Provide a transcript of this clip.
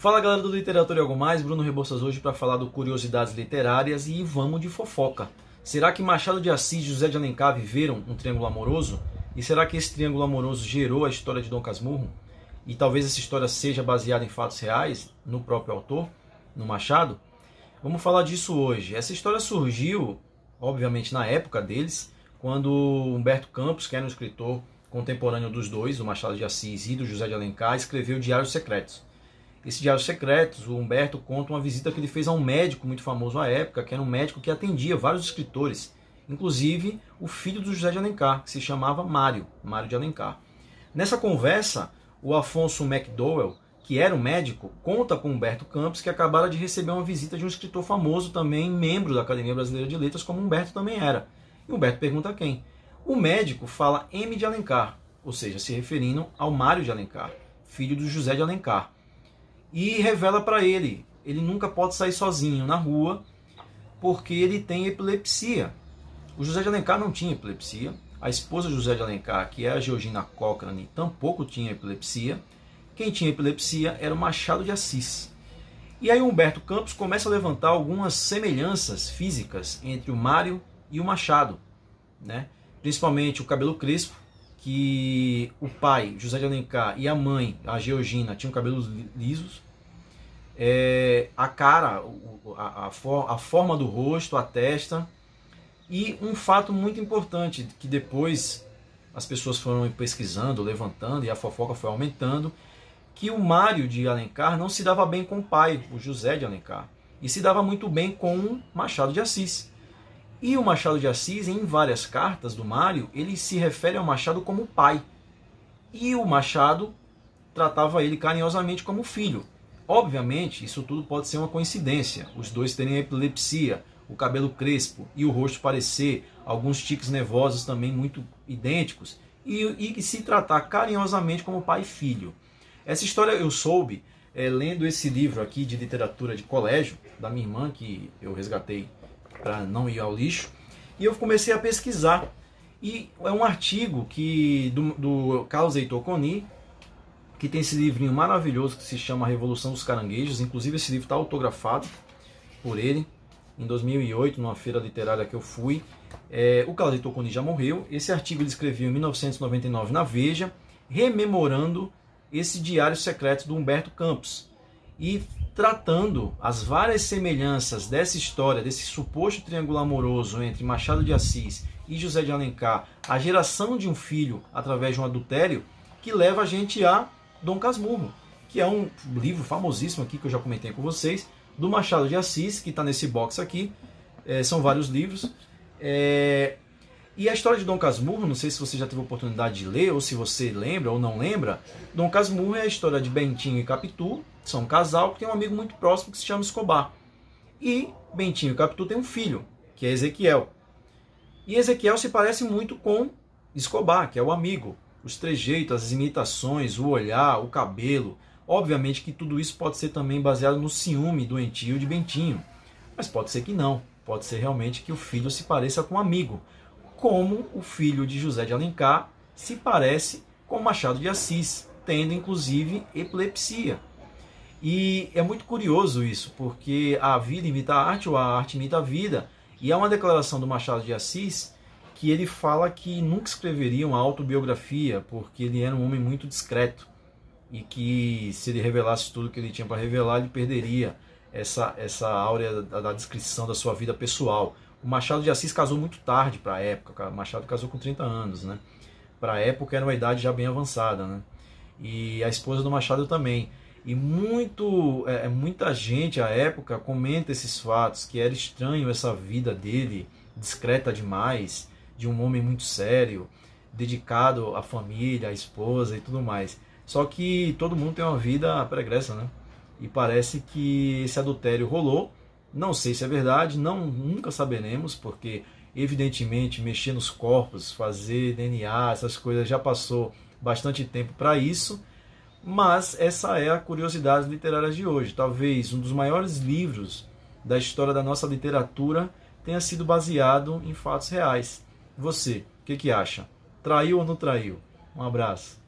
Fala galera do Literatura e Algo Mais, Bruno Rebouças hoje para falar do Curiosidades Literárias e vamos de fofoca. Será que Machado de Assis e José de Alencar viveram um triângulo amoroso? E será que esse triângulo amoroso gerou a história de Dom Casmurro? E talvez essa história seja baseada em fatos reais, no próprio autor, no Machado? Vamos falar disso hoje. Essa história surgiu, obviamente, na época deles, quando Humberto Campos, que era um escritor contemporâneo dos dois, o Machado de Assis e do José de Alencar, escreveu Diários Secretos. Esse Diários Secretos, o Humberto conta uma visita que ele fez a um médico muito famoso à época, que era um médico que atendia vários escritores, inclusive o filho do José de Alencar, que se chamava Mário, Mário de Alencar. Nessa conversa, o Afonso McDowell, que era um médico, conta com Humberto Campos que acabara de receber uma visita de um escritor famoso também, membro da Academia Brasileira de Letras, como Humberto também era. E Humberto pergunta quem. O médico fala M de Alencar, ou seja, se referindo ao Mário de Alencar, filho do José de Alencar e revela para ele: ele nunca pode sair sozinho na rua porque ele tem epilepsia. O José de Alencar não tinha epilepsia, a esposa de José de Alencar, que é a Georgina Cochrane, tampouco tinha epilepsia. Quem tinha epilepsia era o Machado de Assis. E aí Humberto Campos começa a levantar algumas semelhanças físicas entre o Mário e o Machado, né? Principalmente o cabelo crespo, que o pai, José de Alencar, e a mãe, a Georgina, tinham cabelos lisos. É, a cara, a, a, a, forma do rosto, a testa. E um fato muito importante, que depois as pessoas foram pesquisando, levantando, e a fofoca foi aumentando, que o Mário de Alencar não se dava bem com o pai, o José de Alencar, e se dava muito bem com Machado de Assis. E o Machado de Assis, em várias cartas do Mário, ele se refere ao Machado como pai. E o Machado tratava ele carinhosamente como filho. Obviamente, isso tudo pode ser uma coincidência. Os dois terem epilepsia, o cabelo crespo e o rosto parecer, alguns tiques nervosos também muito idênticos, e, e se tratar carinhosamente como pai e filho. Essa história eu soube é, lendo esse livro aqui de literatura de colégio da minha irmã, que eu resgatei para não ir ao lixo. E eu comecei a pesquisar. E é um artigo que do, do Carlos Heitor Coni, que tem esse livrinho maravilhoso que se chama Revolução dos Caranguejos. Inclusive esse livro está autografado por ele em 2008, numa feira literária que eu fui. É, o Carlos Heitor Coni já morreu. Esse artigo ele escreveu em 1999 na Veja, rememorando esse diário secreto do Humberto Campos. E tratando as várias semelhanças dessa história, desse suposto triângulo amoroso entre Machado de Assis e José de Alencar, a geração de um filho através de um adultério, que leva a gente a Dom Casmurro, que é um livro famosíssimo aqui que eu já comentei com vocês, do Machado de Assis, que está nesse box aqui. É, são vários livros. É, e a história de Dom Casmurro, não sei se você já teve oportunidade de ler, ou se você lembra ou não lembra, Dom Casmurro é a história de Bentinho e Capitu, são um casal que tem um amigo muito próximo que se chama Escobar. E Bentinho e Capitu têm um filho, que é Ezequiel. E Ezequiel se parece muito com Escobar, que é o amigo. Os trejeitos, as imitações, o olhar, o cabelo. Obviamente que tudo isso pode ser também baseado no ciúme doentio de Bentinho. Mas pode ser que não. Pode ser realmente que o filho se pareça com um amigo como o filho de José de Alencar se parece com Machado de Assis, tendo inclusive epilepsia. E é muito curioso isso, porque a vida imita a arte ou a arte imita a vida. E há uma declaração do Machado de Assis que ele fala que nunca escreveria uma autobiografia, porque ele era um homem muito discreto e que se ele revelasse tudo que ele tinha para revelar, ele perderia essa, essa áurea da, da descrição da sua vida pessoal. O Machado de Assis casou muito tarde para a época. O Machado casou com 30 anos, né? Para a época era uma idade já bem avançada, né? E a esposa do Machado também. E muito, é, é, muita gente à época comenta esses fatos, que era estranho essa vida dele, discreta demais, de um homem muito sério, dedicado à família, à esposa e tudo mais. Só que todo mundo tem uma vida pregressa, né? E parece que esse adultério rolou não sei se é verdade, não nunca saberemos, porque evidentemente mexer nos corpos, fazer DNA, essas coisas já passou bastante tempo para isso. Mas essa é a curiosidade literária de hoje. Talvez um dos maiores livros da história da nossa literatura tenha sido baseado em fatos reais. Você, o que, que acha? Traiu ou não traiu? Um abraço.